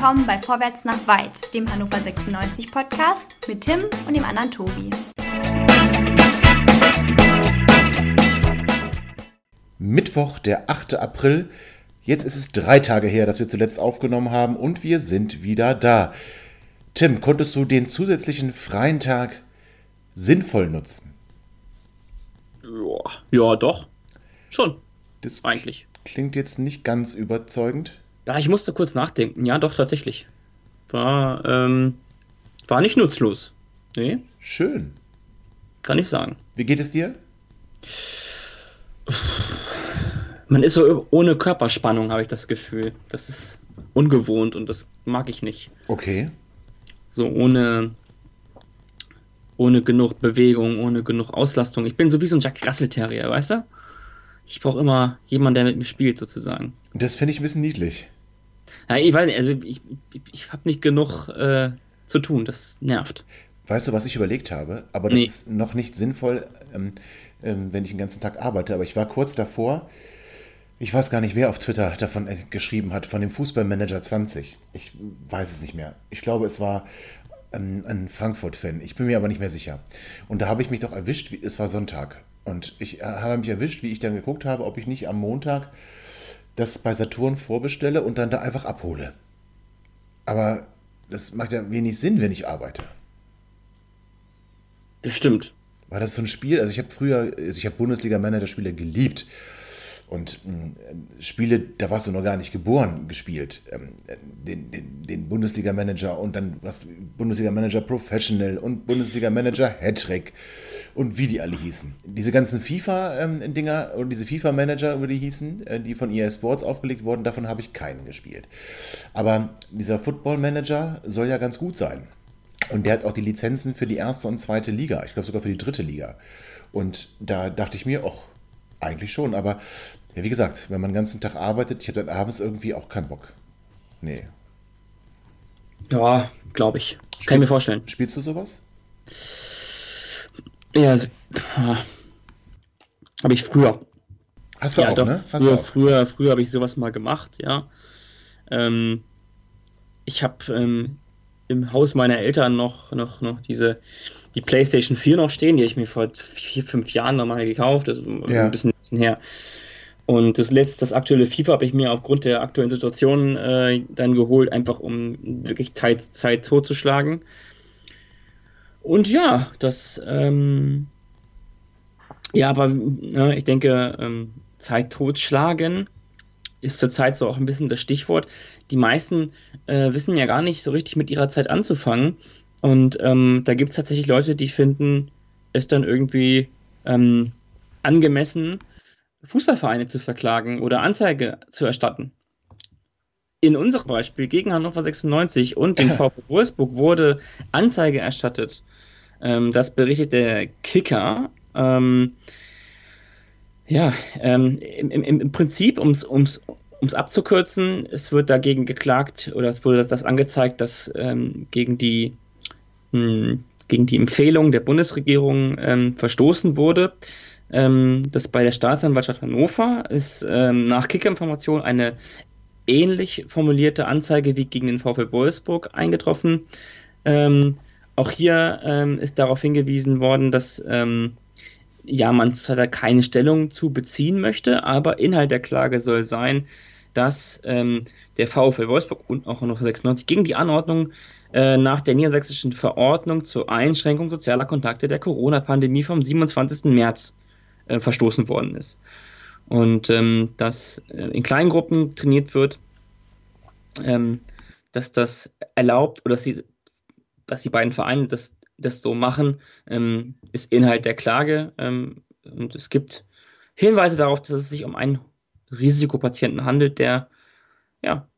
willkommen bei Vorwärts nach Weit, dem Hannover 96 Podcast mit Tim und dem anderen Tobi. Mittwoch, der 8. April. Jetzt ist es drei Tage her, dass wir zuletzt aufgenommen haben und wir sind wieder da. Tim, konntest du den zusätzlichen freien Tag sinnvoll nutzen? Ja, ja doch. Schon. Das Eigentlich. klingt jetzt nicht ganz überzeugend. Ja, ich musste kurz nachdenken. Ja, doch, tatsächlich. War, ähm, war nicht nutzlos. Nee, Schön. kann ich sagen. Wie geht es dir? Man ist so ohne Körperspannung, habe ich das Gefühl. Das ist ungewohnt und das mag ich nicht. Okay. So ohne, ohne genug Bewegung, ohne genug Auslastung. Ich bin so wie so ein Jack Russell Terrier, weißt du? Ich brauche immer jemanden, der mit mir spielt, sozusagen. Das finde ich ein bisschen niedlich. Ja, ich weiß nicht, also ich, ich, ich habe nicht genug äh, zu tun, das nervt. Weißt du, was ich überlegt habe? Aber das Nee. ist noch nicht sinnvoll, ähm, ähm, wenn ich den ganzen Tag arbeite. Aber ich war kurz davor, ich weiß gar nicht, wer auf Twitter davon äh, geschrieben hat, von dem Fußballmanager 20. Ich weiß es nicht mehr. Ich glaube, es war ähm, ein Frankfurt-Fan. Ich bin mir aber nicht mehr sicher. Und da habe ich mich doch erwischt, wie, es war Sonntag. Und ich äh, habe mich erwischt, wie ich dann geguckt habe, ob ich nicht am Montag das bei Saturn vorbestelle und dann da einfach abhole. Aber das macht ja wenig Sinn, wenn ich arbeite. Das stimmt. War das so ein Spiel? Also ich habe früher, also ich habe Bundesliga-Manager-Spiele geliebt. Und mh, Spiele, da warst du noch gar nicht geboren, gespielt. Ähm, den den, den Bundesliga-Manager und dann was Bundesliga-Manager Professional und Bundesliga-Manager Hattrick und wie die alle hießen. Diese ganzen FIFA-Dinger und diese FIFA-Manager, wie die hießen, äh, die von EA Sports aufgelegt wurden, davon habe ich keinen gespielt. Aber dieser Football-Manager soll ja ganz gut sein. Und der hat auch die Lizenzen für die erste und zweite Liga. Ich glaube sogar für die dritte Liga. Und da dachte ich mir, auch eigentlich schon. Aber ja, wie gesagt, wenn man den ganzen Tag arbeitet, ich habe dann abends irgendwie auch keinen Bock. Nee. Ja, glaube ich. Kann ich mir vorstellen. Spielst du sowas? Ja, also, ah. habe ich früher. Hast du ja, auch, doch. ne? Hast früher, auch. früher, früher habe ich sowas mal gemacht, ja. Ähm, ich habe ähm, im Haus meiner Eltern noch, noch, noch diese, die PlayStation 4 noch stehen, die habe ich mir vor vier, fünf Jahren nochmal gekauft, ist Ja. ein bisschen, bisschen her. Und das letzte, das aktuelle FIFA habe ich mir aufgrund der aktuellen Situation äh, dann geholt, einfach um wirklich Zeit, Zeit totzuschlagen. Und ja, das, ähm, ja, aber ne, ich denke, ähm, Zeit totschlagen ist zurzeit so auch ein bisschen das Stichwort. Die meisten äh, wissen ja gar nicht so richtig mit ihrer Zeit anzufangen. Und ähm, da gibt es tatsächlich Leute, die finden es dann irgendwie ähm, angemessen, Fußballvereine zu verklagen oder Anzeige zu erstatten. In unserem Beispiel gegen Hannover 96 und den VfB Wolfsburg wurde Anzeige erstattet. Ähm, das berichtet der Kicker. Ähm, ja, ähm, im, im, im Prinzip, um es um's, um's abzukürzen, es wird dagegen geklagt oder es wurde das, das angezeigt, dass ähm, gegen die mh, gegen die Empfehlung der Bundesregierung ähm, verstoßen wurde. Ähm, dass bei der Staatsanwaltschaft Hannover ist ähm, nach Kicker-Information eine ähnlich formulierte Anzeige wie gegen den VfL Wolfsburg eingetroffen. Ähm, auch hier ähm, ist darauf hingewiesen worden, dass ähm, ja, man da keine Stellung zu beziehen möchte, aber Inhalt der Klage soll sein, dass ähm, der VfL Wolfsburg und auch Hannover 96 gegen die Anordnung äh, nach der niedersächsischen Verordnung zur Einschränkung sozialer Kontakte der Corona-Pandemie vom 27. März äh, verstoßen worden ist. Und ähm, dass äh, in kleinen Gruppen trainiert wird, ähm, dass das erlaubt oder dass die, dass die beiden Vereine das, das so machen, ähm, ist Inhalt der Klage. Ähm, und es gibt Hinweise darauf, dass es sich um einen Risikopatienten handelt, der ja,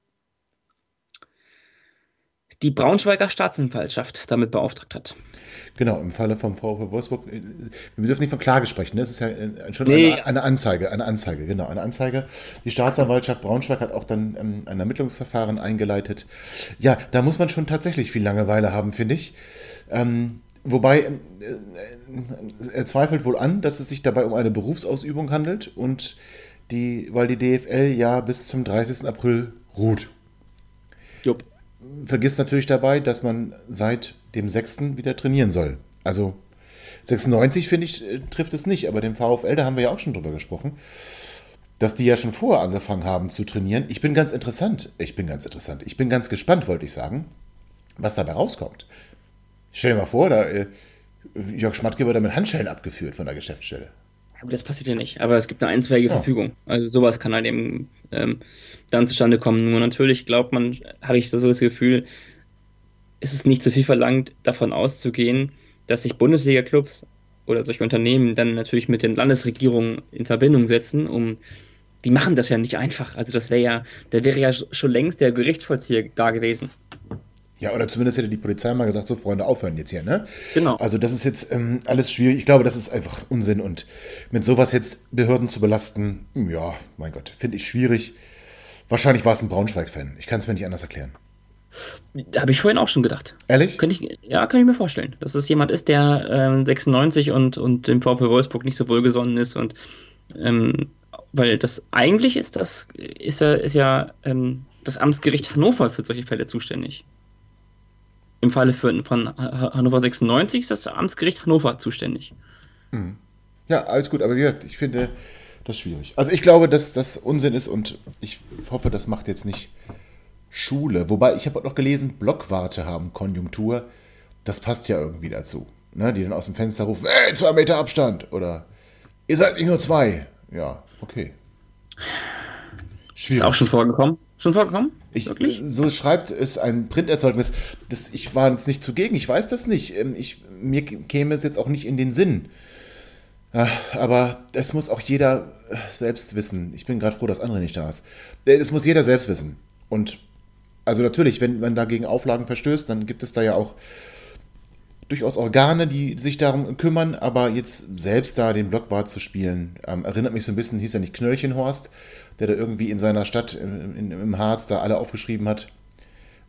die Braunschweiger Staatsanwaltschaft damit beauftragt hat. Genau, im Falle vom VfB Wolfsburg. äh, Wir dürfen nicht von Klage sprechen. Ne? Das ist ja äh, schon Nee, eine, eine Anzeige. Eine Anzeige, genau. Eine Anzeige. Die Staatsanwaltschaft Braunschweig hat auch dann ähm, ein Ermittlungsverfahren eingeleitet. Ja, da muss man schon tatsächlich viel Langeweile haben, finde ich. Ähm, wobei äh, er zweifelt wohl an, dass es sich dabei um eine Berufsausübung handelt und die, weil die DFL ja bis zum 30. April ruht. Jupp. Vergisst natürlich dabei, dass man seit dem 6. wieder trainieren soll. Also 96, finde ich, äh, trifft es nicht, aber dem VfL, da haben wir ja auch schon drüber gesprochen, dass die ja schon vorher angefangen haben zu trainieren. Ich bin ganz interessant, ich bin ganz interessant, ich bin ganz gespannt, wollte ich sagen, was dabei rauskommt. Stell dir mal vor, da äh, Jörg Schmatke wird da mit Handschellen abgeführt von der Geschäftsstelle. Aber das passiert ja nicht. Aber es gibt eine einstweilige ja. Verfügung. Also sowas kann halt eben ähm, dann zustande kommen. Nur natürlich glaubt man, habe ich so das Gefühl, ist es nicht zu viel verlangt, davon auszugehen, dass sich Bundesliga-Clubs oder solche Unternehmen dann natürlich mit den Landesregierungen in Verbindung setzen, um die machen das ja nicht einfach. Also das wäre ja, da wäre ja schon längst der Gerichtsvollzieher da gewesen. Ja, oder zumindest hätte die Polizei mal gesagt, so Freunde, aufhören jetzt hier, ne? Genau. Also das ist jetzt ähm, alles schwierig. Ich glaube, das ist einfach Unsinn und mit sowas jetzt Behörden zu belasten, ja, mein Gott, finde ich schwierig. Wahrscheinlich war es ein Braunschweig-Fan. Ich kann es mir nicht anders erklären. Da habe ich vorhin auch schon gedacht. Ehrlich? Kann ich, ja, kann ich mir vorstellen. Dass es jemand ist, der ähm, 96 und, und dem VfL Wolfsburg nicht so wohlgesonnen ist und ähm, weil das eigentlich ist das ist ja, ist ja ähm, das Amtsgericht Hannover für solche Fälle zuständig. Im Falle für, von Hannover 96 ist das Amtsgericht Hannover zuständig. Hm. Ja, alles gut, aber wie gesagt, ich finde das schwierig. Also ich glaube, dass das Unsinn ist und ich hoffe, das macht jetzt nicht Schule. Wobei, ich habe auch noch gelesen, Blockwarte haben Konjunktur. Das passt ja irgendwie dazu. Ne? Die dann aus dem Fenster rufen, ey, zwei Meter Abstand. Oder ihr seid nicht nur zwei. Ja, okay. Schwierig. Ist auch schon vorgekommen? Schon vorgekommen? Ich, Wirklich? So schreibt es ein Printerzeugnis. Das, ich war jetzt nicht zugegen, ich weiß das nicht. Ähm, ich, mir käme es jetzt auch nicht in den Sinn. Aber das muss auch jeder äh, selbst wissen. Ich bin gerade froh, dass andere nicht da ist. Äh, das muss jeder selbst wissen. Und also natürlich, wenn man dagegen Auflagen verstößt, dann gibt es da ja auch durchaus Organe, die sich darum kümmern, aber jetzt selbst da den Blockwart zu spielen, ähm, erinnert mich so ein bisschen, hieß ja nicht Knöllchenhorst, der da irgendwie in seiner Stadt in, in, im Harz da alle aufgeschrieben hat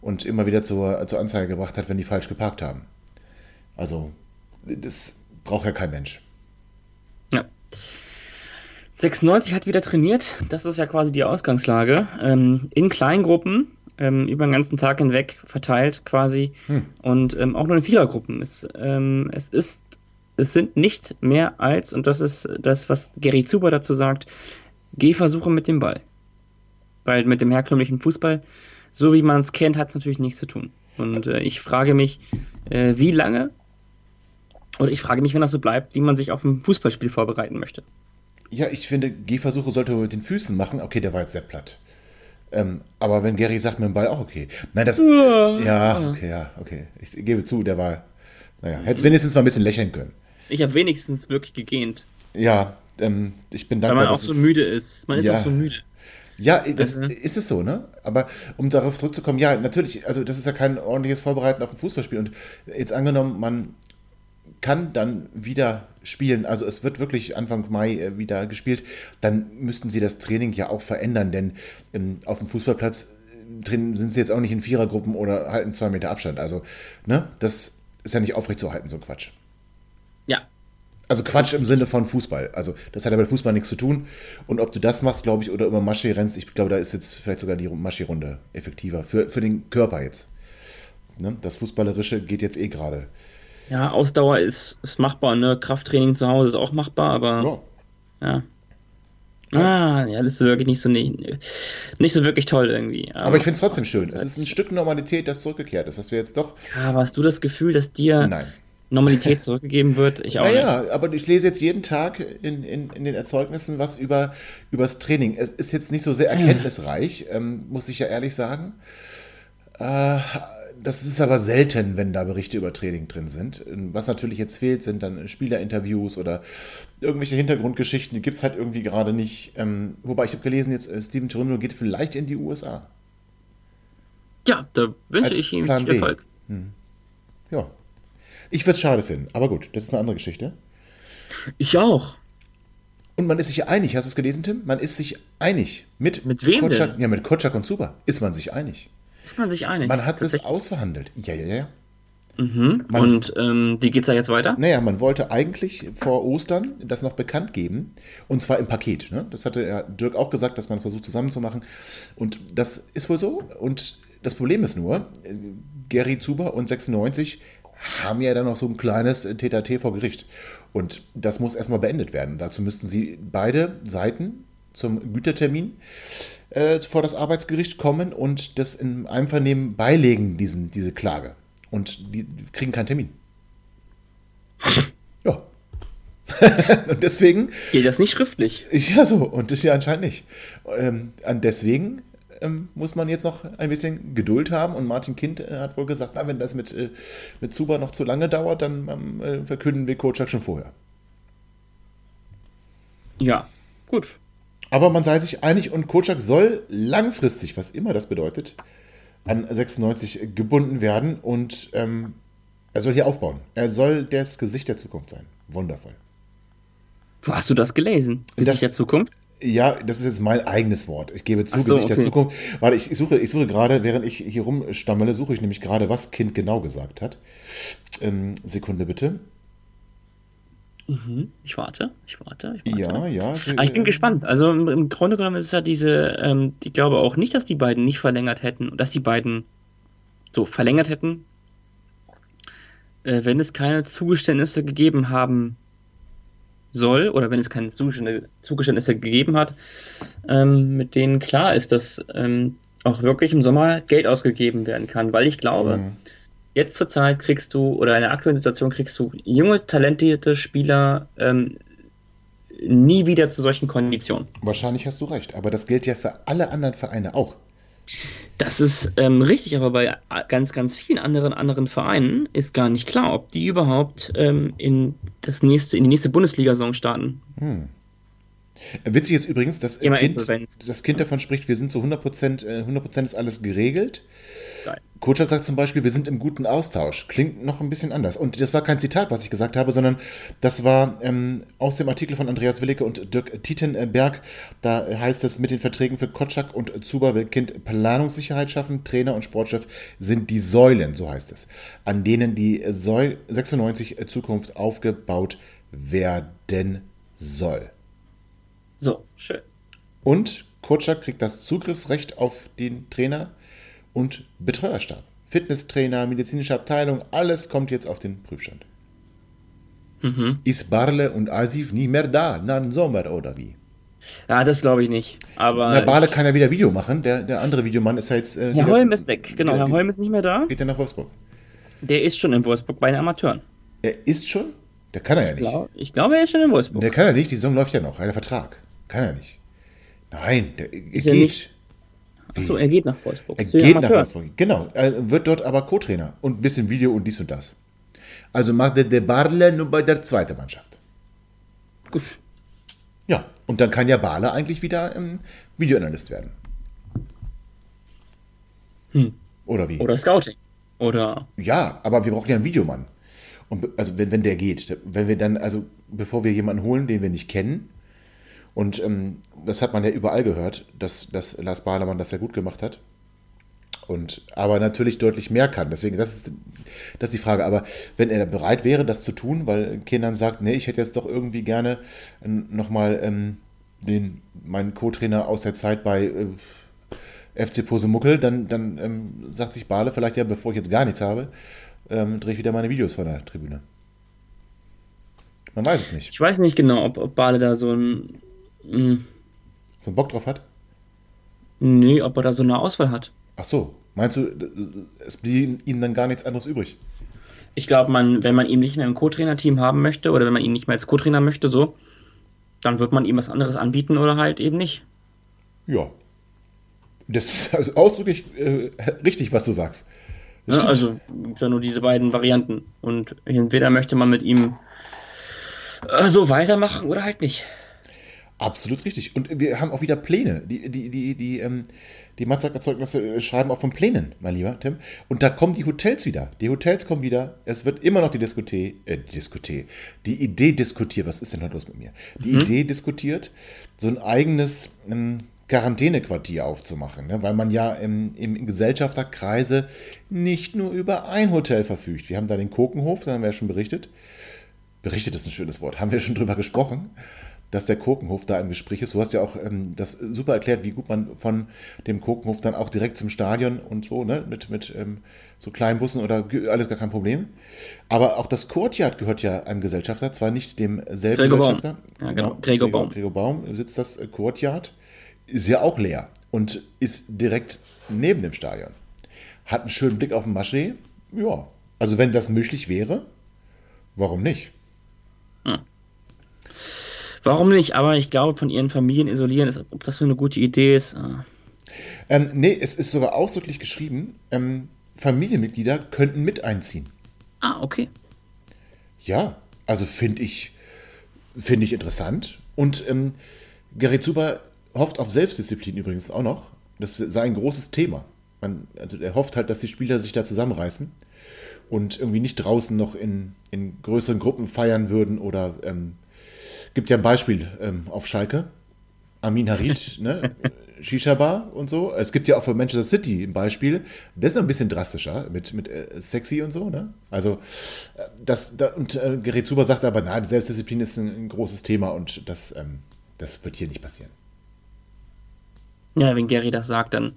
und immer wieder zur, zur Anzeige gebracht hat, wenn die falsch geparkt haben. Also, das braucht ja kein Mensch. Ja. 96 hat wieder trainiert, das ist ja quasi die Ausgangslage. Ähm, in Kleingruppen, ähm, über den ganzen Tag hinweg verteilt quasi. Hm. Und ähm, auch nur in Vierergruppen. Es, ähm, es ist, es sind nicht mehr als, und das ist das, was Gary Zuber dazu sagt, Gehversuche mit dem Ball. Weil mit dem herkömmlichen Fußball, so wie man es kennt, hat es natürlich nichts zu tun. Und äh, ich frage mich, äh, wie lange, oder ich frage mich, wenn das so bleibt, wie man sich auf ein Fußballspiel vorbereiten möchte. Ja, ich finde, Gehversuche sollte man mit den Füßen machen. Okay, der war jetzt sehr platt. Ähm, aber wenn Gary sagt mit dem Ball auch okay. Nein, das. Ja, ja okay, ja, okay. Ich gebe zu, der war. Naja, hätte es wenigstens mal ein bisschen lächeln können. Ich habe wenigstens wirklich gegähnt. Ja, ähm, ich bin dankbar. Weil man auch so müde ist. Man ist ja, auch so müde. Ja, das also. ist es so, ne? Aber um darauf zurückzukommen, ja, natürlich, also das ist ja kein ordentliches Vorbereiten auf ein Fußballspiel. Und jetzt angenommen, man kann dann wieder spielen, also es wird wirklich Anfang Mai äh, wieder gespielt, dann müssten sie das Training ja auch verändern, denn ähm, auf dem Fußballplatz äh, drin sind sie jetzt auch nicht in Vierergruppen oder halten zwei Meter Abstand. Also, ne, das ist ja nicht aufrechtzuerhalten, so Quatsch. Ja. Also Quatsch im Sinne von Fußball. Also das hat ja mit Fußball nichts zu tun. Und ob du das machst, glaube ich, oder immer Maschi rennst, ich glaube, da ist jetzt vielleicht sogar die Maschi-Runde effektiver. Für, für den Körper jetzt. Ne? Das Fußballerische geht jetzt eh gerade. Ja, Ausdauer ist, ist machbar, ne? Krafttraining zu Hause ist auch machbar, aber. Ja. ja. Ah, ja, das ist wirklich nicht so, nicht, nicht so wirklich toll irgendwie. Aber, aber ich finde es trotzdem schön. Es ist ein Stück Normalität, das zurückgekehrt ist, dass wir jetzt doch. Ja, aber hast du das Gefühl, dass dir Nein. Normalität zurückgegeben wird? Ich auch naja, nicht. aber ich lese jetzt jeden Tag in, in, in den Erzeugnissen was über das Training. Es ist jetzt nicht so sehr erkenntnisreich, ähm, muss ich ja ehrlich sagen. Äh, das ist aber selten, wenn da Berichte über Training drin sind. Was natürlich jetzt fehlt, sind dann Spielerinterviews oder irgendwelche Hintergrundgeschichten. Die gibt es halt irgendwie gerade nicht. Ähm, wobei ich habe gelesen, jetzt äh, Steven Cherundolo geht vielleicht in die USA. Ja, da wünsche Als ich ihm Plan viel Erfolg. Hm. Ja. Ich würde es schade finden, aber gut, das ist eine andere Geschichte. Ich auch. Und man ist sich einig, hast du es gelesen, Tim? Man ist sich einig. Mit, mit wem Kotschak, denn? Ja, mit Kotschak und Zuba ist man sich einig. Ist man sich einig? Man hat es ausverhandelt. Ja, ja, ja. Mhm. Man, und ähm, wie es da jetzt weiter? Naja, man wollte eigentlich vor Ostern das noch bekannt geben. Und zwar im Paket. Ne? Das hatte ja Dirk auch gesagt, dass man es versucht zusammenzumachen. Und das ist wohl so. Und das Problem ist nur, äh, Gary Zuber und 96 haben ja dann noch so ein kleines TTT vor Gericht. Und das muss erstmal beendet werden. Dazu müssten sie beide Seiten zum Gütertermin äh, vor das Arbeitsgericht kommen und das in Einvernehmen beilegen, diesen, diese Klage. Und die kriegen keinen Termin. Ja. und deswegen. Geht das nicht schriftlich? Ja, so. Und das ja anscheinend nicht. Ähm, deswegen ähm, muss man jetzt noch ein bisschen Geduld haben. Und Martin Kind äh, hat wohl gesagt, na, wenn das mit, äh, mit Zuba noch zu lange dauert, dann ähm, äh, verkünden wir Kocak schon vorher. Ja, gut. Aber man sei sich einig und Kocak soll langfristig, was immer das bedeutet, an 96 gebunden werden und ähm, er soll hier aufbauen. Er soll das Gesicht der Zukunft sein. Wundervoll. Wo hast du das gelesen? Gesicht das, der Zukunft? Ja, das ist jetzt mein eigenes Wort. Ich gebe zu, so, Gesicht okay. der Zukunft. Warte, ich, suche, ich suche gerade, während ich hier rumstammele, suche ich nämlich gerade, was Kind genau gesagt hat. Ähm, Sekunde bitte. Mhm. Ich warte, ich warte, ich warte. Ja, ja. Sie, Ah, ich bin äh, gespannt. Also im, im Grunde genommen ist es ja diese, ähm, ich glaube auch nicht, dass die beiden nicht verlängert hätten dass die beiden so verlängert hätten, äh, wenn es keine Zugeständnisse gegeben haben soll oder wenn es keine Zugeständnisse, Zugeständnisse gegeben hat, ähm, mit denen klar ist, dass ähm, auch wirklich im Sommer Geld ausgegeben werden kann, weil ich glaube, Mhm. Jetzt zur Zeit kriegst du oder in der aktuellen Situation kriegst du junge, talentierte Spieler ähm, nie wieder zu solchen Konditionen. Wahrscheinlich hast du recht, aber das gilt ja für alle anderen Vereine auch. Das ist ähm, richtig, aber bei ganz, ganz vielen anderen anderen Vereinen ist gar nicht klar, ob die überhaupt ähm, in das nächste, in die nächste Bundesliga-Saison starten. Hm. Witzig ist übrigens, dass kind, das Kind davon spricht, wir sind zu 100%, äh, 100% ist alles geregelt. Geil. Kotschak sagt zum Beispiel, wir sind im guten Austausch. Klingt noch ein bisschen anders. Und das war kein Zitat, was ich gesagt habe, sondern das war ähm, aus dem Artikel von Andreas Willicke und Dirk Tietenberg. Da heißt es, mit den Verträgen für Kotschak und Zuba will Kind Planungssicherheit schaffen. Trainer und Sportchef sind die Säulen, so heißt es, an denen die Säul 96 Zukunft aufgebaut werden soll. So, schön. Und Kotschak kriegt das Zugriffsrecht auf den Trainer und Betreuerstab. Fitnesstrainer, medizinische Abteilung, alles kommt jetzt auf den Prüfstand. Mhm. Ist Barle und Asif nie mehr da, nach dem Sommer oder wie? Ja, das glaube ich nicht. Aber Na, Barle kann ja wieder Video machen. Der, der andere Videomann ist ja jetzt. Äh, Herr Holm ist weg. Genau, Herr Holm ist nicht mehr da. Geht er nach Wolfsburg? Der ist schon in Wolfsburg bei den Amateuren. Er ist schon? Der kann er ja Ich, nicht. glaub, ich glaube, er ist schon in Wolfsburg. Der kann er nicht, die Saison läuft ja noch. Er hat Vertrag. Kann er nicht. Nein, der er Ist geht. Er Achso, er geht nach Wolfsburg. Er geht nach Amateuren. Wolfsburg. Genau. Er wird dort aber Co-Trainer und ein bisschen Video und dies und das. Also macht der De Barle nur bei der zweiten Mannschaft. Gut. Ja, und dann kann ja Barle eigentlich wieder ähm, Videoanalyst werden. Hm. Oder wie? Oder Scouting. Oder Ja, aber wir brauchen ja einen Videomann. Und also wenn, wenn der geht, wenn wir dann, also bevor wir jemanden holen, den wir nicht kennen, und ähm, das hat man ja überall gehört, dass, dass Lars Bahlemann das sehr gut gemacht hat. Und aber natürlich deutlich mehr kann. Deswegen, das ist, das ist die Frage. Aber wenn er bereit wäre, das zu tun, weil Kindern sagt, nee, ich hätte jetzt doch irgendwie gerne nochmal ähm, den, meinen Co-Trainer aus der Zeit bei äh, FC Posemuckel, dann, dann ähm, sagt sich Bale vielleicht ja, bevor ich jetzt gar nichts habe, ähm, drehe ich wieder meine Videos von der Tribüne. Man weiß es nicht. ich weiß nicht genau, ob, ob Bale da so ein. Mh, So einen Bock drauf hat? nee, ob er da so eine Auswahl hat. Ach so, meinst du, es blieb ihm dann gar nichts anderes übrig? Ich glaube, man, wenn man ihn nicht mehr im Co-Trainer-Team haben möchte oder wenn man ihn nicht mehr als Co-Trainer möchte, so, dann wird man ihm was anderes anbieten oder halt eben nicht. Ja. Das ist also ausdrücklich äh, richtig, was du sagst. Stimmt. Also gibt ja nur diese beiden Varianten. Und entweder möchte man mit ihm äh, so weitermachen oder halt nicht. Absolut richtig. Und wir haben auch wieder Pläne. Die, die, die, die, ähm, die Matzak-Erzeugnisse schreiben auch von Plänen, mein lieber Tim. Und da kommen die Hotels wieder. Die Hotels kommen wieder. Es wird immer noch die Diskothek, äh, die Diskothek, die Idee diskutiert. Was ist denn heute los mit mir? Die Idee diskutiert, so ein eigenes ähm, Quarantänequartier aufzumachen. Ne? Weil man ja im, im Gesellschafterkreise nicht nur über ein Hotel verfügt. Wir haben da den Kokenhof, da haben wir ja schon berichtet. Berichtet ist ein schönes Wort. Haben wir schon drüber gesprochen. Dass der Kokenhof da im Gespräch ist. Du hast ja auch ähm, das super erklärt, wie gut man von dem Kokenhof dann auch direkt zum Stadion und so, ne, mit, mit ähm, so kleinen Bussen oder alles gar kein Problem. Aber auch das Courtyard gehört ja einem Gesellschafter, zwar nicht demselben Gregor Gesellschafter. Baum. Ja, genau. Gregor, Baum. Gregor Baum sitzt das äh, Courtyard, ist ja auch leer und ist direkt neben dem Stadion. Hat einen schönen Blick auf den Maschee. Ja, also wenn das möglich wäre, warum nicht? Hm. Warum nicht? Aber ich glaube, von ihren Familien isolieren, ist, ob das so eine gute Idee ist. Ah. Ähm, nee, es ist sogar ausdrücklich geschrieben, ähm, Familienmitglieder könnten mit einziehen. Ah, okay. Ja, also finde ich, find ich interessant. Und ähm, Gerrit Zuber hofft auf Selbstdisziplin übrigens auch noch. Das sei ein großes Thema. Man, also er hofft halt, dass die Spieler sich da zusammenreißen und irgendwie nicht draußen noch in, in größeren Gruppen feiern würden oder ähm, gibt ja ein Beispiel ähm, auf Schalke. Amin Harid, ne? Shisha-Bar und so. Es gibt ja auch für Manchester City ein Beispiel. Das ist ein bisschen drastischer mit, mit äh, sexy und so, ne? Also, äh, das, da, und äh, Gerrit Zuber sagt aber, nein, Selbstdisziplin ist ein, ein großes Thema und das, ähm, das wird hier nicht passieren. Ja, wenn Gary das sagt, dann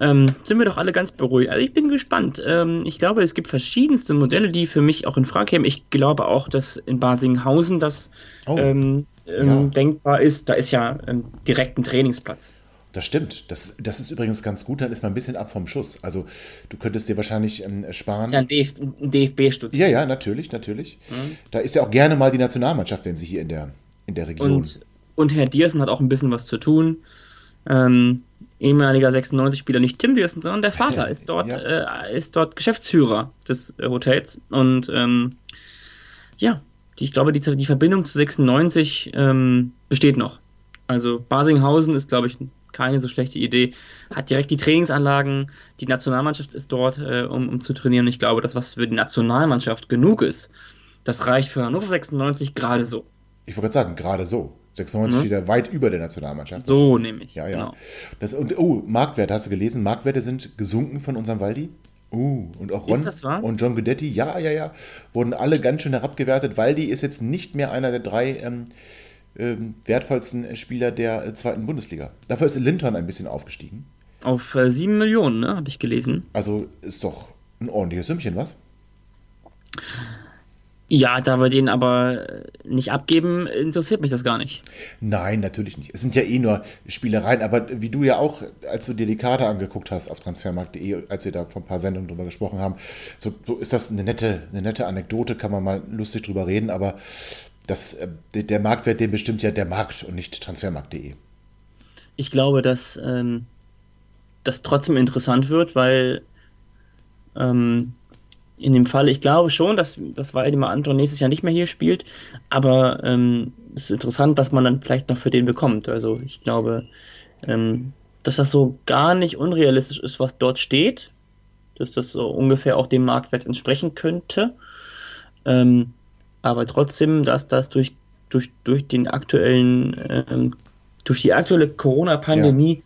ähm, sind wir doch alle ganz beruhigt. Also ich bin gespannt. Ähm, ich glaube, es gibt verschiedenste Modelle, die für mich auch in Frage kämen. Ich glaube auch, dass in Basinghausen das oh, ähm, ähm ja. denkbar ist. Da ist ja ähm, direkt ein Trainingsplatz. Das stimmt. Das, das ist übrigens ganz gut, dann ist man ein bisschen ab vom Schuss. Also du könntest dir wahrscheinlich ähm, sparen. Das ist ja ein, DFB-Stutz. Ja, ja, natürlich, natürlich. Mhm. Da ist ja auch gerne mal die Nationalmannschaft, wenn sie hier in der, in der Region. Und, und Herr Diersen hat auch ein bisschen was zu tun. Ähm, ehemaliger 96-Spieler, nicht Tim Diersen, sondern der Vater ist dort, ja. äh, ist dort Geschäftsführer des äh, Hotels. Und ähm, ja, die, ich glaube, die, die Verbindung zu 96 ähm, besteht noch. Also Basinghausen ist, glaube ich, keine so schlechte Idee. Hat direkt die Trainingsanlagen, die Nationalmannschaft ist dort, äh, um, um zu trainieren. Ich glaube, dass was für die Nationalmannschaft genug ist, das reicht für Hannover 96 gerade so. Ich wollte gerade sagen, gerade so. 96 mhm. steht ja weit über der Nationalmannschaft. So nehme ich. Ja, ja. Genau. Das, und, oh, Marktwerte, hast du gelesen? Marktwerte sind gesunken von unserem Waldi. Uh, und auch Ron und John Guidetti, ja, ja, ja, wurden alle ganz schön herabgewertet. Waldi ist jetzt nicht mehr einer der drei ähm, ähm, wertvollsten Spieler der äh, zweiten Bundesliga. Dafür ist Linton ein bisschen aufgestiegen. Auf äh, 7 Millionen, ne, habe ich gelesen. Also ist doch ein ordentliches Sümmchen, was? Ja, da wir den aber nicht abgeben, interessiert mich das gar nicht. Nein, natürlich nicht. Es sind ja eh nur Spielereien, aber wie du ja auch, als du dir die Karte angeguckt hast auf transfermarkt.de, als wir da vor ein paar Sendungen drüber gesprochen haben, so, so, ist das eine nette, eine nette Anekdote, kann man mal lustig drüber reden, aber das, äh, der Marktwert, den bestimmt ja der Markt und nicht transfermarkt.de. Ich glaube, dass ähm, das trotzdem interessant wird, weil ähm, in dem Fall, ich glaube schon, dass, dass Waldemar Anton nächstes Jahr nicht mehr hier spielt, aber ähm, es ist interessant, was man dann vielleicht noch für den bekommt. Also ich glaube, ähm, dass das so gar nicht unrealistisch ist, was dort steht, dass das so ungefähr auch dem Marktwert entsprechen könnte. Ähm, aber trotzdem, dass das durch, durch, durch den aktuellen, ähm, durch die aktuelle Corona-Pandemie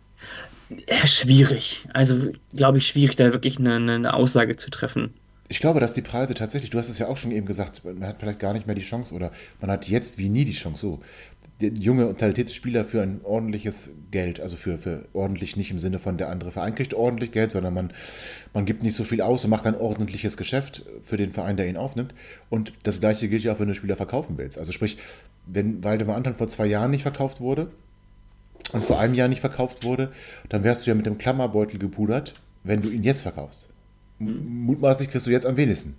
ja. schwierig. Also glaube ich, schwierig, da wirklich eine, eine Aussage zu treffen. Ich glaube, dass die Preise tatsächlich, du hast es ja auch schon eben gesagt, man hat vielleicht gar nicht mehr die Chance oder man hat jetzt wie nie die Chance, so junge und talentierte Spieler für ein ordentliches Geld, also für, für ordentlich nicht im Sinne von der andere Verein kriegt ordentlich Geld, sondern man, man gibt nicht so viel aus und macht ein ordentliches Geschäft für den Verein, der ihn aufnimmt. Und das gleiche gilt ja auch, wenn du Spieler verkaufen willst. Also sprich, wenn Waldemar Anton vor zwei Jahren nicht verkauft wurde und vor einem Jahr nicht verkauft wurde, dann wärst du ja mit dem Klammerbeutel gepudert, wenn du ihn jetzt verkaufst mutmaßlich kriegst du jetzt am wenigsten.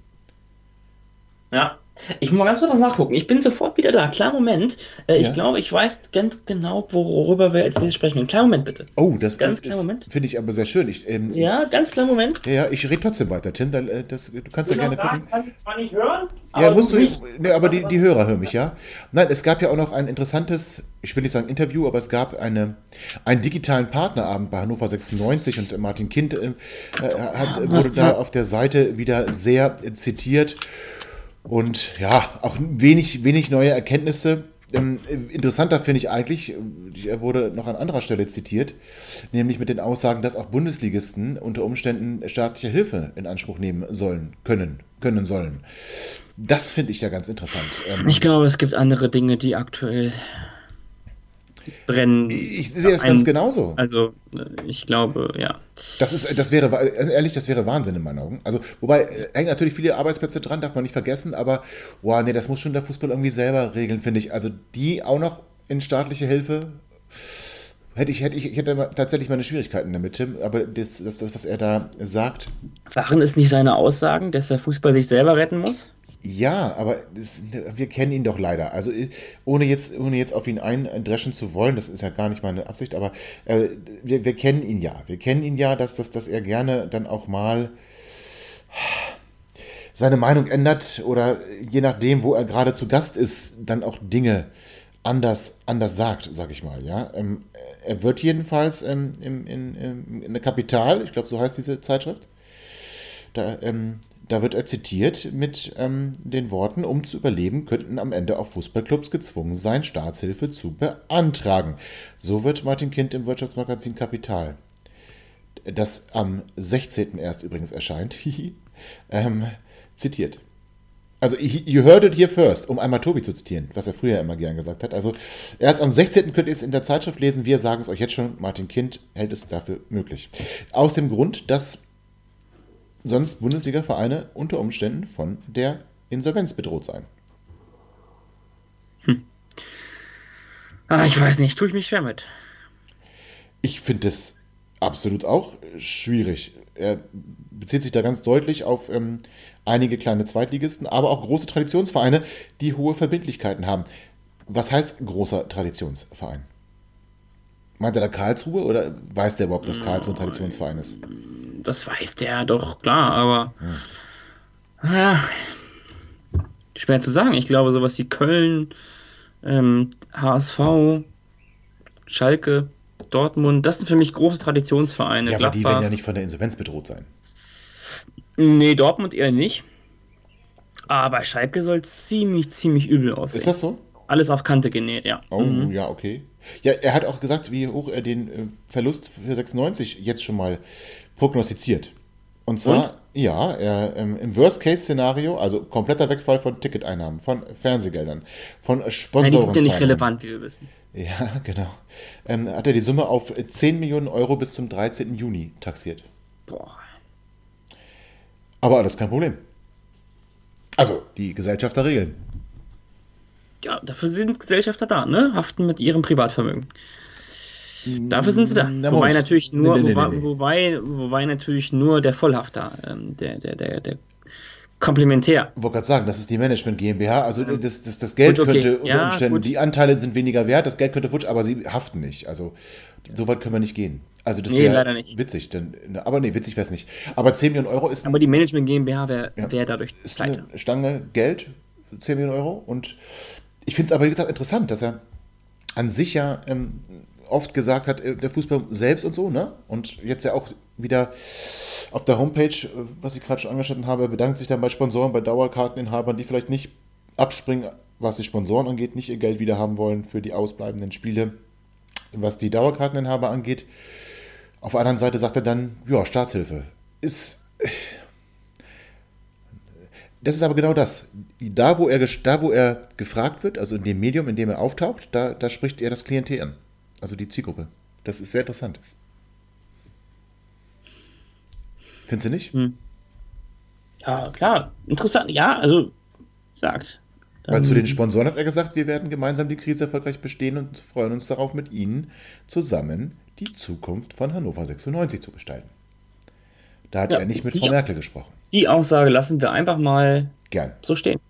Ja, ich muss mal ganz kurz was nachgucken. Ich bin sofort wieder da. Klar, Moment. Äh, ja. Ich glaube, ich weiß ganz genau, worüber wir jetzt sprechen. Klar, Moment bitte. Oh, das ganz Moment. Finde ich aber sehr schön. Ich, ähm, ja, ganz klar, Moment. Ja, ich rede trotzdem weiter, Tim. Dann, äh, das, du kannst ja gerne da, gucken. Kann ich zwar nicht hören, ja, musst du. Ne, aber die, die Hörer hören mich, ja. Nein, es gab ja auch noch ein interessantes, ich will nicht sagen Interview, aber es gab eine, einen digitalen Partnerabend bei Hannover 96 und Martin Kind äh, hat, wurde da auf der Seite wieder sehr zitiert. Und ja, auch wenig, wenig neue Erkenntnisse. Ähm, interessanter finde ich eigentlich, er wurde noch an anderer Stelle zitiert, nämlich mit den Aussagen, dass auch Bundesligisten unter Umständen staatliche Hilfe in Anspruch nehmen sollen, können, können sollen. Das finde ich ja ganz interessant. Ähm, ich glaube, es gibt andere Dinge, die aktuell brennen. Ich sehe das ganz genauso. Also, ich glaube, ja. Das ist, das wäre, ehrlich, das wäre Wahnsinn in meinen Augen. Also, wobei, äh, hängen natürlich viele Arbeitsplätze dran, darf man nicht vergessen, aber, wow, nee, das muss schon der Fußball irgendwie selber regeln, finde ich. Also, die auch noch in staatliche Hilfe, hätte ich, hätte ich, ich hätte tatsächlich meine Schwierigkeiten damit, Tim, aber das, das, das, was er da sagt. Waren es nicht seine Aussagen, dass der Fußball sich selber retten muss? Ja, aber das, wir kennen ihn doch leider. Also ohne jetzt, ohne jetzt auf ihn eindreschen zu wollen, das ist ja gar nicht meine Absicht, aber äh, wir, wir kennen ihn ja. Wir kennen ihn ja, dass, dass, dass er gerne dann auch mal seine Meinung ändert oder je nachdem, wo er gerade zu Gast ist, dann auch Dinge anders, anders sagt, sag ich mal. Ja? Ähm, er wird jedenfalls ähm, in, in, in der Kapital, ich glaube, so heißt diese Zeitschrift, da ähm, da wird er zitiert mit ähm, den Worten, um zu überleben, könnten am Ende auch Fußballclubs gezwungen sein, Staatshilfe zu beantragen. So wird Martin Kind im Wirtschaftsmagazin Kapital, das am 16. erst übrigens erscheint, ähm, zitiert. Also, you heard it here first, um einmal Tobi zu zitieren, was er früher immer gern gesagt hat. Also, erst am 16. könnt ihr es in der Zeitschrift lesen. Wir sagen es euch jetzt schon. Martin Kind hält es dafür möglich. Aus dem Grund, dass sonst Bundesliga-Vereine unter Umständen von der Insolvenz bedroht sein. Hm. Ah, ich weiß nicht, tue ich mich schwer mit. Ich finde es absolut auch schwierig. Er bezieht sich da ganz deutlich auf ähm, einige kleine Zweitligisten, aber auch große Traditionsvereine, die hohe Verbindlichkeiten haben. Was heißt großer Traditionsverein? Meint er da Karlsruhe oder weiß der überhaupt, dass Karlsruhe ein Traditionsverein ist? Das weiß der doch, klar, aber. Ja, schwer zu sagen. Ich glaube, sowas wie Köln, ähm, HSV, Schalke, Dortmund, das sind für mich große Traditionsvereine. Ja, aber Gladbach. die werden ja nicht von der Insolvenz bedroht sein. Nee, Dortmund eher nicht. Aber Schalke soll ziemlich, ziemlich übel aussehen. Ist das so? Alles auf Kante genäht, ja. Oh, mhm. ja, okay. Ja, er hat auch gesagt, wie hoch er den äh, Verlust für 96 jetzt schon mal prognostiziert. Und zwar, Und? ja, er, ähm, im Worst-Case-Szenario, also kompletter Wegfall von Ticketeinnahmen, von Fernsehgeldern, von Sponsoren. Ja, die sind ja nicht relevant, wie wir wissen. Ja, genau. Ähm, hat er die Summe auf 10 Millionen Euro bis zum 13. Juni taxiert. Boah. Aber alles kein Problem. Also, die Gesellschafter regeln ja, dafür sind Gesellschafter da, ne? Haften mit ihrem Privatvermögen. Dafür sind sie da. Na, wobei natürlich nur, nee, nee, wobei, nee, wobei, wobei, natürlich nur der Vollhafter, ähm, der, der, der, der Komplementär. Ich wollte gerade sagen, das ist die Management GmbH. Also das, das, das Geld gut, okay. könnte unter ja, Umständen, gut. die Anteile sind weniger wert, das Geld könnte futsch, aber sie haften nicht. Also so weit können wir nicht gehen. Also das nee, wäre witzig. Denn, aber nee, witzig wäre es nicht. Aber 10 Millionen Euro ist... Aber die Management GmbH wäre ja, wär dadurch ist pleite. eine Stange Geld, 10 Millionen Euro und ich finde es aber, wie gesagt, interessant, dass er an sich ja ähm, oft gesagt hat, äh, der Fußball selbst und so, ne? Und jetzt ja auch wieder auf der Homepage, äh, was ich gerade schon angeschnitten habe, bedankt sich dann bei Sponsoren, bei Dauerkarteninhabern, die vielleicht nicht abspringen, was die Sponsoren angeht, nicht ihr Geld wieder haben wollen für die ausbleibenden Spiele, was die Dauerkarteninhaber angeht. Auf der anderen Seite sagt er dann, ja, Staatshilfe. Ist das ist aber genau das. Da wo, er, da, wo er gefragt wird, also in dem Medium, in dem er auftaucht, da, da spricht er das Klientel an. Also die Zielgruppe. Das ist sehr interessant. Findest du nicht? Hm. Ja, klar. Interessant. Ja, also sagt. Weil zu den Sponsoren hat er gesagt, wir werden gemeinsam die Krise erfolgreich bestehen und freuen uns darauf, mit Ihnen zusammen die Zukunft von Hannover 96 zu gestalten. Da hat ja, er nicht mit Frau Merkel gesprochen. Die Aussage lassen wir einfach mal Gern. so stehen.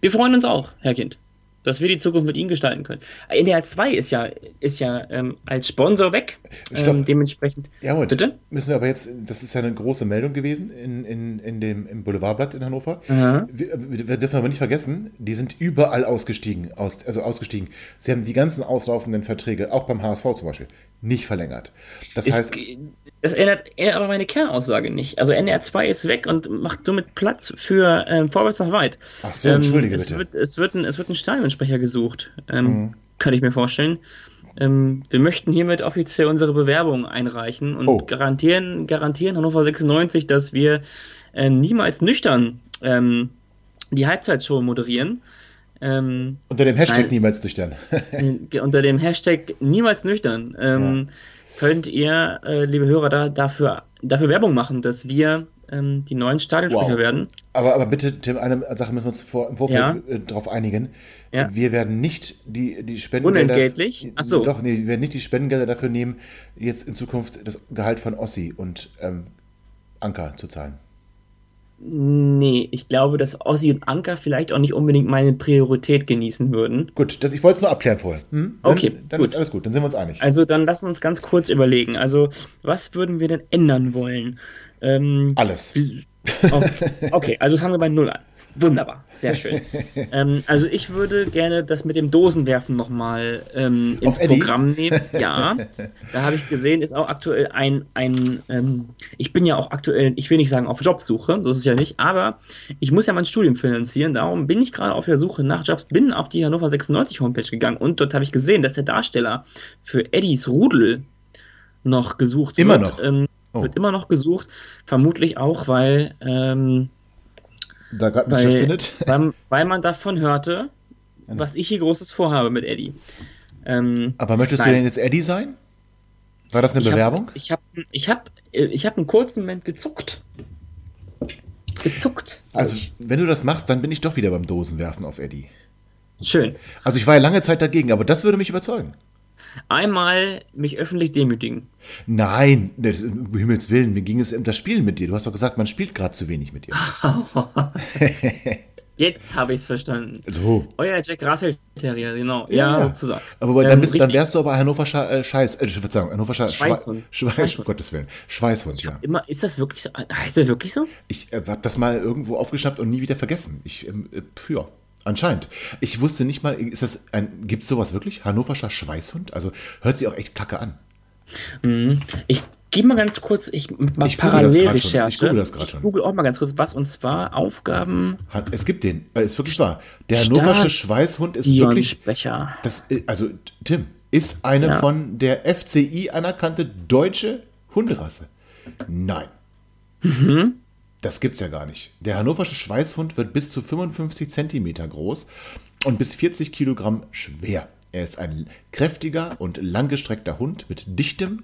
Wir freuen uns auch, Herr Kind, dass wir die Zukunft mit Ihnen gestalten können. NDR 2 ist ja, ist ja ähm, als Sponsor weg. Ähm, dementsprechend. Ja, Moment. Bitte? Müssen wir aber jetzt, das ist ja eine große Meldung gewesen in, in, in dem, im Boulevardblatt in Hannover. Wir, wir, dürfen aber nicht vergessen, die sind überall ausgestiegen, aus, also ausgestiegen. Sie haben die ganzen auslaufenden Verträge, auch beim HSV zum Beispiel, nicht verlängert. Das ist, heißt. Das ändert, aber meine Kernaussage nicht. Also NR 2 ist weg und macht somit Platz für ähm, Vorwärts nach weit. Ach so, entschuldige ähm, es bitte. Wird, es, wird ein, es wird ein Stadionsprecher gesucht, ähm, mhm. kann ich mir vorstellen. Ähm, wir möchten hiermit offiziell unsere Bewerbung einreichen und oh. garantieren, garantieren Hannover 96, dass wir ähm, niemals nüchtern ähm, die Halbzeitshow moderieren Ähm, Unter dem Hashtag Nein. niemals nüchtern. äh, unter dem Hashtag niemals nüchtern ähm, könnt ihr, äh, liebe Hörer, da, dafür, dafür Werbung machen, dass wir ähm, die neuen Stadionsprecher Wow. werden. Aber, aber bitte, Tim, eine Sache müssen wir uns vor, im Vorfeld Ja. äh, darauf einigen. Ja. Wir werden nicht die, die Spendengelder. Unentgeltlich? Ach so. Doch, nee, wir werden nicht die Spendengelder dafür nehmen, jetzt in Zukunft das Gehalt von Ossi und ähm, Anker zu zahlen. Nee, ich glaube, dass Ossi und Anker vielleicht auch nicht unbedingt meine Priorität genießen würden. Gut, das, ich wollte es nur abklären vorher. Hm? Dann, Okay, Dann gut. ist alles gut, dann sind wir uns einig. Also dann lass uns ganz kurz überlegen. Also, was würden wir denn ändern wollen? Ähm, Alles. okay. okay, also fangen wir bei Null an. Wunderbar, sehr schön. ähm, also ich würde gerne das mit dem Dosenwerfen nochmal ähm, ins? Programm nehmen. Ja, da habe ich gesehen, ist auch aktuell ein, ein ähm, ich bin ja auch aktuell, ich will nicht sagen auf Jobsuche, das ist ja nicht, aber ich muss ja mein Studium finanzieren, darum bin ich gerade auf der Suche nach Jobs, bin auf die Hannover 96 Homepage gegangen und dort habe ich gesehen, dass der Darsteller für Eddies Rudel noch gesucht Immer wird. noch? Ähm, Oh. Wird immer noch gesucht, vermutlich auch, weil ähm, Da gerade nicht weil, stattfindet. weil, weil man davon hörte, was ich hier Großes vorhabe mit Eddie. Ähm, Aber möchtest du Nein. denn jetzt Eddie sein? War das eine ich hab- Bewerbung? Ich habe ich hab, ich hab einen kurzen Moment gezuckt. Gezuckt. also, wenn du das machst, dann bin ich doch wieder beim Dosenwerfen auf Eddie. Schön. Also, ich war ja lange Zeit dagegen, aber das würde mich überzeugen. Einmal mich öffentlich demütigen. Nein, das, um Himmels Willen, mir ging es um das Spielen mit dir. Du hast doch gesagt, man spielt gerade zu wenig mit dir. Jetzt habe ich es verstanden. So. Euer Jack Russell Terrier, genau. Ja. Ja, sozusagen. Aber dann, Ähm, bist, dann wärst du aber Hannover Scha äh, Scheiß, äh, Verzeihung, Hannover Scha Schweißhund. Schwe Schweiß, Schweißhund. um Gottes Willen. Schweißhund, ja. Immer, ist das wirklich so? Heißt der wirklich so? Ich äh, habe das mal irgendwo aufgeschnappt und nie wieder vergessen. Ich, ähm, äh, ja, anscheinend. Ich wusste nicht mal, ist das ein, gibt es sowas wirklich? Hannoverscher Schweißhund? Also hört sich auch echt kacke an. Mhm. Ich gebe mal ganz kurz, ich mal Ich google das grad schon. Parallelrecherche. Ich google auch mal ganz kurz, was und zwar Aufgaben Hat- Es gibt den, äh, ist wirklich wahr. Der Hannoversche Schweißhund ist wirklich, Sprecher. das, äh, also Tim, ist eine Ja. von der FCI anerkannte deutsche Hunderasse. Nein. Mhm. Das gibt's ja gar nicht. Der hannoversche Schweißhund wird bis zu 55 Zentimeter groß und bis 40 Kilogramm schwer. Er ist ein kräftiger und langgestreckter Hund mit dichtem,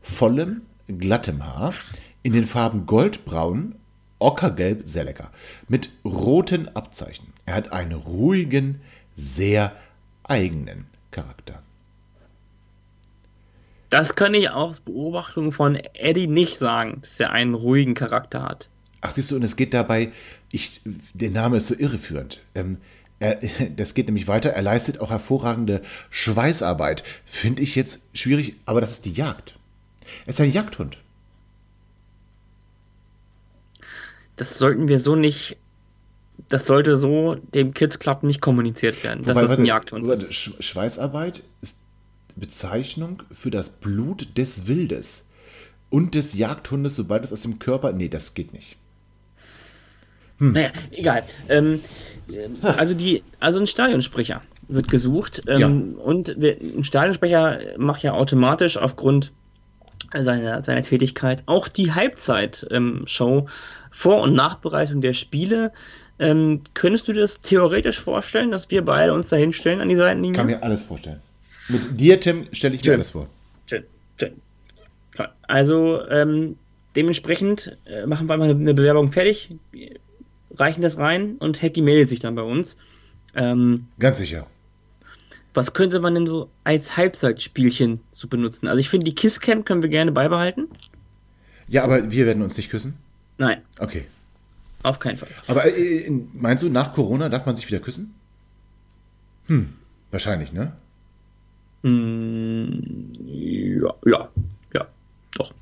vollem, glattem Haar in den Farben Goldbraun, Ockergelb, sehr lecker, mit roten Abzeichen. Er hat einen ruhigen, sehr eigenen Charakter. Das kann ich aus Beobachtung von Eddie nicht sagen, dass er einen ruhigen Charakter hat. Ach, siehst du, und es geht dabei, ich, der Name ist so irreführend. Ähm, er, das geht nämlich weiter, er leistet auch hervorragende Schweißarbeit. Finde ich jetzt schwierig, aber das ist die Jagd. Er ist ein Jagdhund. Das sollten wir so nicht. Das sollte so dem Kids Club nicht kommuniziert werden, dass Wobei, das ein Jagdhund warte, ist. Sch- Schweißarbeit ist Bezeichnung für das Blut des Wildes und des Jagdhundes, sobald es aus dem Körper. Nee, das geht nicht. Naja, egal. Ähm, ähm, also die, also ein Stadionsprecher wird gesucht ähm, und wir, ein Stadionsprecher macht ja automatisch aufgrund seiner, seiner Tätigkeit auch die Halbzeit-Show Vor- und Nachbereitung der Spiele. Ähm, könntest du dir das theoretisch vorstellen, dass wir beide uns da hinstellen an die Seitenlinie? Kann mir alles vorstellen. Mit dir, Tim, stelle ich mir Schön. alles vor. Schön, schön. Also ähm, dementsprechend äh, machen wir mal eine Bewerbung fertig, reichen das rein und Hacky meldet sich dann bei uns. Ähm, Ganz sicher. was könnte man denn so als Halbzeitspielchen so benutzen? Also ich finde, die Kisscam können wir gerne beibehalten. Ja, aber wir werden uns nicht küssen. Nein, Okay. auf keinen Fall. Aber äh, meinst du, nach Corona darf man sich wieder küssen? Hm, wahrscheinlich, ne? Ja, ja, ja, doch.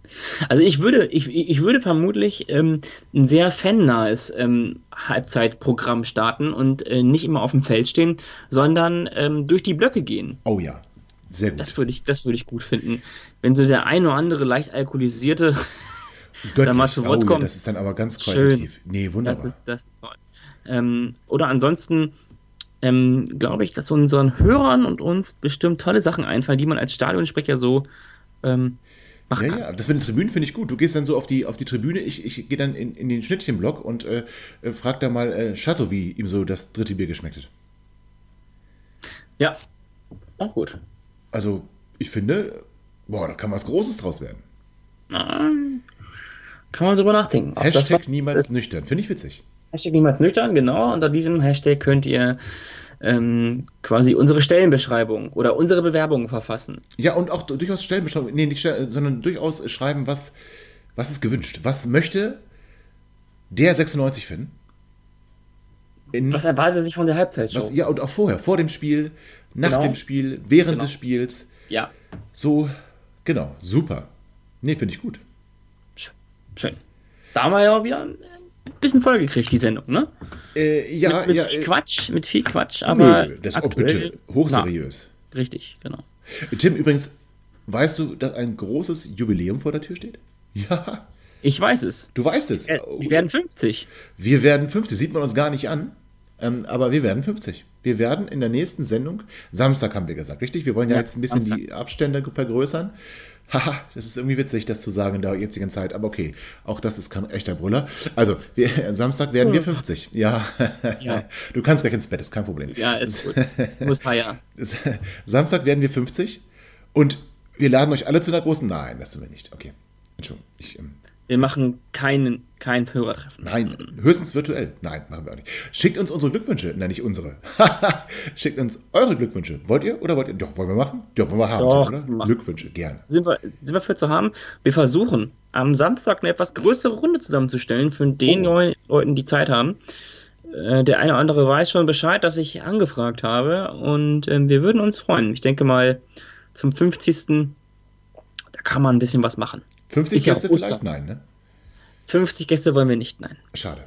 Also ich würde, ich, ich würde vermutlich ähm, ein sehr fannahes ähm, Halbzeitprogramm starten und äh, nicht immer auf dem Feld stehen, sondern ähm, durch die Blöcke gehen. Oh ja, sehr gut. Das würde ich, das würde ich gut finden. Wenn so der ein oder andere leicht alkoholisierte, Göttlich. mal zu Wort oh, ja, kommen. das ist dann aber ganz Schön. qualitativ. Nee, wunderbar. das ist das. ist toll. Ähm, oder ansonsten ähm, glaube ich, dass unseren Hörern und uns bestimmt tolle Sachen einfallen, die man als Stadionsprecher so ähm, machen ja, ja, das mit den Tribünen finde ich gut. Du gehst dann so auf die, auf die Tribüne, ich, ich gehe dann in, in den Schnittchenblock und äh, äh, frag da mal äh, Chateau, wie ihm so das dritte Bier geschmeckt hat. Ja, auch gut. Also, ich finde, boah, da kann was Großes draus werden. Na, kann man drüber nachdenken. Ob Hashtag niemals nüchtern. Finde ich witzig. Hashtag niemals nüchtern, genau. Unter diesem Hashtag könnt ihr ähm, quasi unsere Stellenbeschreibung oder unsere Bewerbung verfassen. Ja, und auch durchaus Stellenbeschreibung, nee, nicht Stellen, sondern durchaus schreiben, was, was ist gewünscht. Was möchte der 96 finden? In, Was erwartet sich von der Halbzeitshow? was, ja, und auch vorher, vor dem Spiel, nach Genau. dem Spiel, während Genau. des Spiels. Ja, So, genau, super. Nee, finde ich gut. sch- schön. Da haben wir ja auch wieder bisschen voll gekriegt, die Sendung, ne? Äh, ja, mit, mit ja. viel äh, Quatsch, mit viel Quatsch, aber nö, das aktuell, bitte, hochseriös. Na, richtig, genau. Tim, übrigens, weißt du, dass ein großes Jubiläum vor der Tür steht? Ja, Ich weiß es. du weißt es. Äh, Wir werden 50. Wir werden 50, sieht man uns gar nicht an, ähm, aber wir werden 50. Wir werden in der nächsten Sendung, Samstag haben wir gesagt, richtig? Wir wollen ja, Ja, jetzt ein bisschen Samstag. die Abstände vergrößern. Haha, das ist irgendwie witzig, das zu sagen in der jetzigen Zeit, aber okay, auch das ist kein echter Brüller. Also, wir, Samstag werden wir 50. Ja, Ja. du kannst gleich ins Bett, ist kein Problem. Ja, ist gut. Muss feiern. Samstag werden wir 50 und wir laden euch alle zu einer großen. Nein, das tun wir nicht. Okay. Entschuldigung. Ich, ähm, Wir machen keinen, kein Hörertreffen. nein, höchstens virtuell. Nein, machen wir auch nicht. Schickt uns unsere Glückwünsche. Nein, nicht unsere. Schickt uns eure Glückwünsche. Wollt ihr oder wollt ihr? Doch, wollen wir machen? Doch, wollen wir haben, Doch, oder? Glückwünsche, gerne. Sind wir, sind wir für zu haben? Wir versuchen am Samstag eine etwas größere Runde zusammenzustellen für den Oh. neuen Leuten, die Zeit haben. Äh, Der eine oder andere weiß schon Bescheid, dass ich angefragt habe und ähm, wir würden uns freuen. Ich denke mal zum 50. Da kann man ein bisschen was machen. 50 Ist ja vielleicht? Nein, ne? 50 Gäste wollen wir nicht, nein. Schade.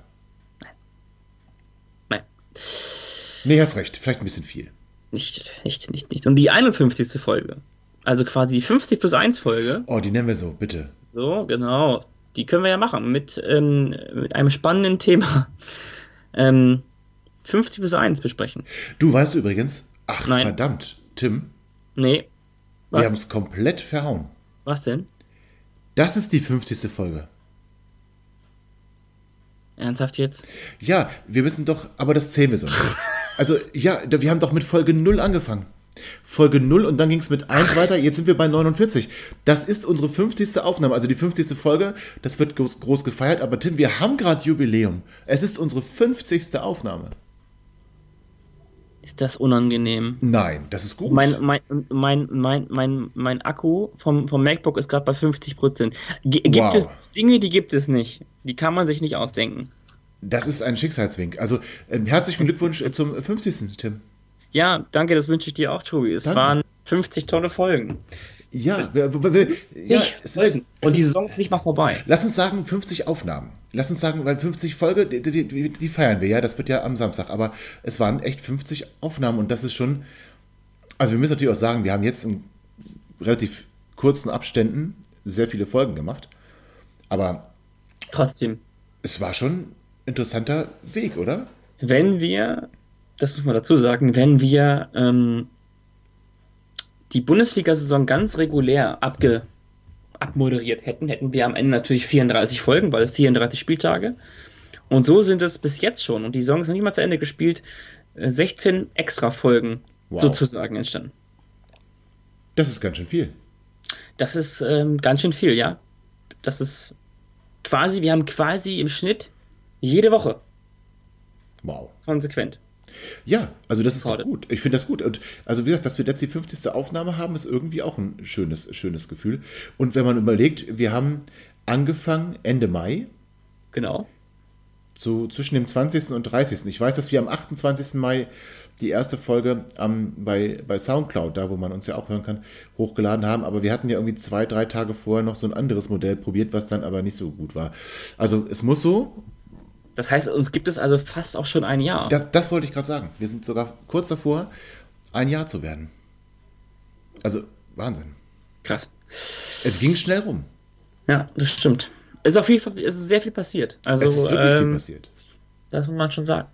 Nein. Nee, hast recht. Vielleicht ein bisschen viel. Nicht, nicht, nicht, nicht. Und die 51. Folge, also quasi die 50 plus 1 Folge, Oh, die nennen wir so, bitte. so, genau, die können wir ja machen mit, ähm, mit einem spannenden Thema. Ähm, 50 plus 1 besprechen. Du weißt du übrigens, ach Nein. verdammt, Tim, Nee. wir haben Was, es komplett verhauen. was denn? Das ist die 50. Folge. Ernsthaft jetzt? Ja, wir wissen doch, aber das zählen wir so nicht. Also, ja, wir haben doch mit Folge 0 angefangen. Folge 0 und dann ging es mit 1 weiter. Jetzt sind wir bei 49. Das ist unsere 50. Aufnahme, also die 50. Folge. Das wird groß, groß gefeiert. Aber Tim, wir haben gerade Jubiläum. Es ist unsere 50. Aufnahme. Ist das unangenehm? Nein, das ist gut. Mein, mein, mein, mein, mein, mein Akku vom, vom MacBook ist gerade bei 50%. G gibt Wow. es Dinge, die gibt es nicht. Die kann man sich nicht ausdenken. das ist ein Schicksalswink. Also, ähm, herzlichen Glückwunsch äh, zum 50. Tim. Ja, danke, das wünsche ich dir auch, Tobi. Es Danke. waren 50 tolle Folgen. Ja, ja 50 es Folgen. ist, Und die ist, Saison ist nicht mal vorbei. Lass uns sagen 50 Aufnahmen. Lass uns sagen, weil 50 Folge, die, die, die, die feiern wir ja, das wird ja am Samstag, aber es waren echt 50 Aufnahmen und das ist schon, also wir müssen natürlich auch sagen, wir haben jetzt in relativ kurzen Abständen sehr viele Folgen gemacht, aber Trotzdem, es war schon ein interessanter Weg, oder? wenn wir, das muss man dazu sagen, wenn wir ähm, die Bundesliga-Saison ganz regulär abge, abmoderiert hätten, hätten wir am Ende natürlich 34 Folgen, weil 34 Spieltage. Und so sind es bis jetzt schon, und die Saison ist noch nicht mal zu Ende gespielt, äh, 16 extra Folgen Wow. sozusagen entstanden. Das ist ganz schön viel. Das ist ähm, ganz schön viel, ja. Das ist quasi, wir haben quasi im Schnitt jede Woche Wow. konsequent. Ja, also das ist gut. Ich finde das gut. Und also wie gesagt, dass wir jetzt die 50. Aufnahme haben, ist irgendwie auch ein schönes, schönes Gefühl. Und wenn man überlegt, wir haben angefangen Ende Mai, Genau. so zwischen dem 20. und 30. Ich weiß, dass wir am 28. Mai die erste Folge am, bei, bei Soundcloud, da wo man uns ja auch hören kann, hochgeladen haben. Aber wir hatten ja irgendwie zwei, drei Tage vorher noch so ein anderes Modell probiert, was dann aber nicht so gut war. Also es muss so, Das heißt, uns gibt es also fast auch schon ein Jahr. das, das wollte ich gerade sagen. Wir sind sogar kurz davor, ein Jahr zu werden. Also Wahnsinn. Krass. Es ging schnell rum. Ja, das stimmt. Es ist auf jeden Fall, es ist sehr viel passiert. Also, es ist wirklich viel ähm, passiert. das muss man schon sagen.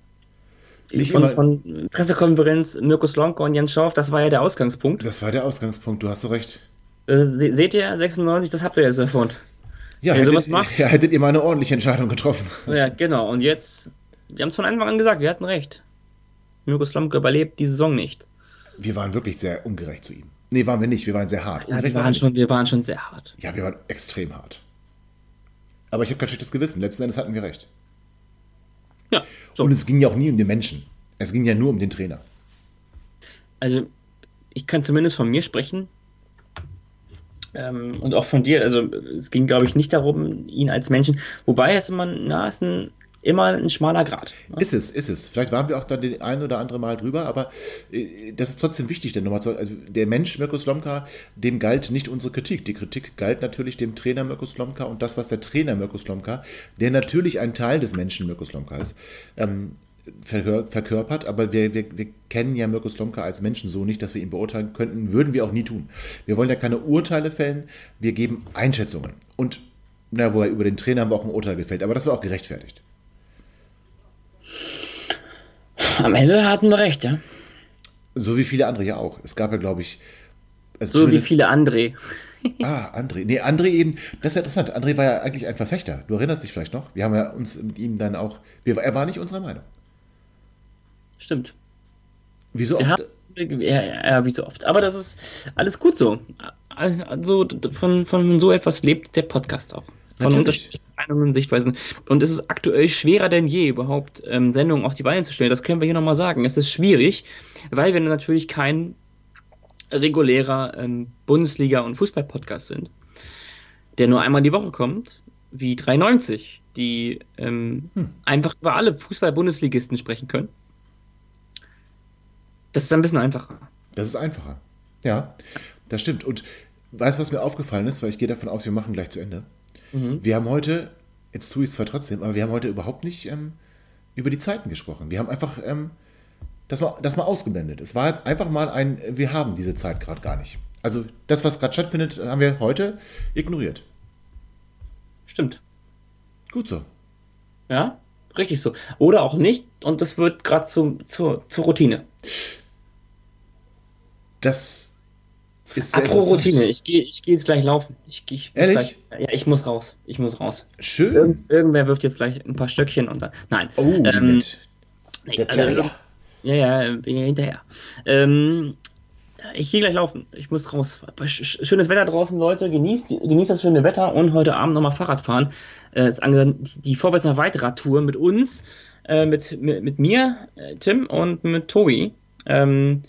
Nicht von, von Pressekonferenz Mirkus Lonko und Jens Schorf, das war ja der Ausgangspunkt. Das war der Ausgangspunkt, du hast so recht. Äh, se- seht ihr, 96, das habt ihr jetzt davon. Ja, Wenn ihr hättet, macht. ja, hättet ihr mal eine ordentliche Entscheidung getroffen. Ja, genau. Und jetzt, wir haben es von Anfang an gesagt, wir hatten recht. Mirkus Lonko überlebt die Saison nicht. Wir waren wirklich sehr ungerecht zu ihm. Nee, waren wir nicht. Wir waren sehr hart. Ja, wir, waren schon, wir waren schon sehr hart. Ja, wir waren extrem hart. Aber ich habe kein schlechtes Gewissen. Letzten Endes hatten wir recht. Ja. So. Und es ging ja auch nie um den Menschen. Es ging ja nur um den Trainer. Also, ich kann zumindest von mir sprechen. Ähm, und auch von dir. Also, es ging, glaube ich, nicht darum, ihn als Menschen. Wobei es immer, na, ist ein immer ein schmaler Grad. Ne? Ist es, ist es. Vielleicht waren wir auch dann den ein oder andere Mal drüber, aber äh, das ist trotzdem wichtig, denn nochmal zu, also der Mensch Mirko Slomka, dem galt nicht unsere Kritik. Die Kritik galt natürlich dem Trainer Mirko Slomka und das, was der Trainer Mirko Slomka, der natürlich ein Teil des Menschen Mirko Slomka ist, ähm, verkörpert, aber wir, wir, wir kennen ja Mirko Slomka als Menschen so nicht, dass wir ihn beurteilen könnten, würden wir auch nie tun. Wir wollen ja keine Urteile fällen, wir geben Einschätzungen. Und na, wo er über den Trainer haben wir auch ein Urteil gefällt, aber das war auch gerechtfertigt. Am Ende hatten wir recht, ja. So wie viele andere ja auch. Es gab ja, glaube ich. Also so wie viele André. ah, André. Nee, André eben, das ist ja interessant. André war ja eigentlich ein Verfechter. Du erinnerst dich vielleicht noch? Wir haben ja uns mit ihm dann auch. Wir, er war nicht unserer Meinung. Stimmt. Wie so oft. Ja, ja, ja, wie so oft. Aber das ist alles gut so. Also von, von so etwas lebt der Podcast auch von unterschiedlichen Meinungen und Sichtweisen. Und es ist aktuell schwerer denn je, überhaupt ähm, Sendungen auf die Beine zu stellen. Das können wir hier nochmal sagen. Es ist schwierig, weil wir natürlich kein regulärer ähm, Bundesliga- und Fußball-Podcast sind, der nur einmal die Woche kommt, wie 390, die ähm, hm. einfach über alle Fußball-Bundesligisten sprechen können. Das ist ein bisschen einfacher. Das ist einfacher. Ja, das stimmt. Und weißt du, was mir aufgefallen ist? Weil ich gehe davon aus, wir machen gleich zu Ende. Mhm. Wir haben heute, jetzt tue ich es zwar trotzdem, aber wir haben heute überhaupt nicht ähm, über die Zeiten gesprochen. Wir haben einfach ähm, das, mal, das mal ausgeblendet. Es war jetzt einfach mal ein, wir haben diese Zeit gerade gar nicht. Also das, was gerade stattfindet, haben wir heute ignoriert. Stimmt. Gut so. Ja, richtig so. Oder auch nicht und das wird gerade zu, zu, zur Routine. Das ist Apropos Routine, ich gehe ich geh jetzt gleich laufen. Ich, ich Ehrlich? Gleich, ja, ich muss raus. Ich muss raus. Schön. Irgend, irgendwer wirft jetzt gleich ein paar Stöckchen und dann. Nein. Oh, ähm, nee, der also, Terrier. Ja, ja, bin ja hinterher. Ähm, ich gehe gleich laufen. Ich muss raus. Schönes Wetter draußen, Leute. Genießt, genießt das schöne Wetter und heute Abend nochmal Fahrrad fahren. Äh, die Vorwärts nach Weitradtour mit uns, äh, mit, mit, mit mir, äh, Tim und mit Tobi. Ähm,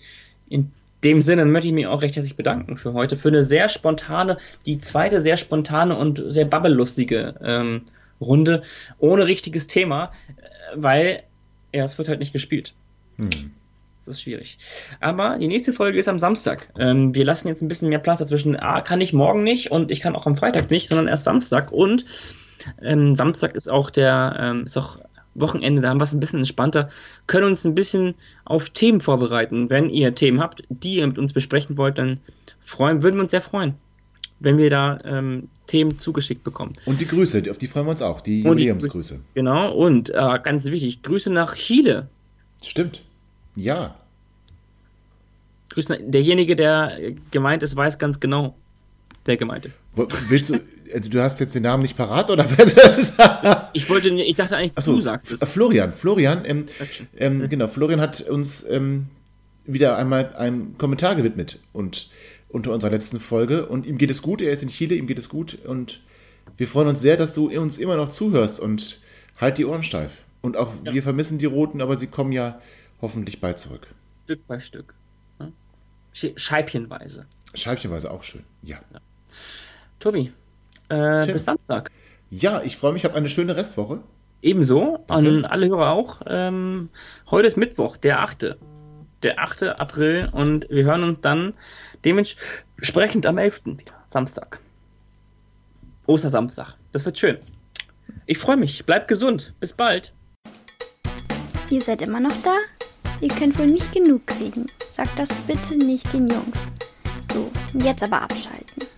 in dem Sinne möchte ich mich auch recht herzlich bedanken für heute, für eine sehr spontane, die zweite sehr spontane und sehr babbellustige ähm, Runde, ohne richtiges Thema, äh, weil ja, es wird halt nicht gespielt. Hm. Das ist schwierig. Aber die nächste Folge ist am Samstag. Ähm, wir lassen jetzt ein bisschen mehr Platz dazwischen. Ah, kann ich morgen nicht und ich kann auch am Freitag nicht, sondern erst Samstag. Und ähm, Samstag ist auch der, ähm, ist auch Wochenende, da haben wir es ein bisschen entspannter, können uns ein bisschen auf Themen vorbereiten. Wenn ihr Themen habt, die ihr mit uns besprechen wollt, dann freuen, würden wir uns sehr freuen, wenn wir da ähm, Themen zugeschickt bekommen. Und die Grüße, auf die freuen wir uns auch, die Jubiläumsgrüße. Genau, und äh, ganz wichtig, Grüße nach Chile. Stimmt, ja. Grüße, derjenige, der gemeint ist, weiß ganz genau, der gemeinte. Willst du, also du hast jetzt den Namen nicht parat oder was? ich wollte, ich dachte eigentlich, Achso, du sagst es. Florian, Florian, ähm, ähm, mhm. genau, Florian hat uns ähm, wieder einmal einen Kommentar gewidmet und unter unserer letzten Folge und ihm geht es gut, er ist in Chile, ihm geht es gut und wir freuen uns sehr, dass du uns immer noch zuhörst und halt die Ohren steif. Und auch ja. wir vermissen die Roten, aber sie kommen ja hoffentlich bald zurück. Stück bei Stück. Ne? Scheibchenweise. Scheibchenweise auch schön, ja. ja. Tobi, äh, bis Samstag. Ja, ich freue mich, ich habe eine schöne Restwoche. Ebenso, Danke. an alle Hörer auch. Ähm, heute ist Mittwoch, der 8. Der 8. April und wir hören uns dann dementsprechend am 11. wieder, Samstag. Ostersamstag. Das wird schön. Ich freue mich. Bleibt gesund. Bis bald. Ihr seid immer noch da? Ihr könnt wohl nicht genug kriegen. Sagt das bitte nicht den Jungs. So, jetzt aber abschalten.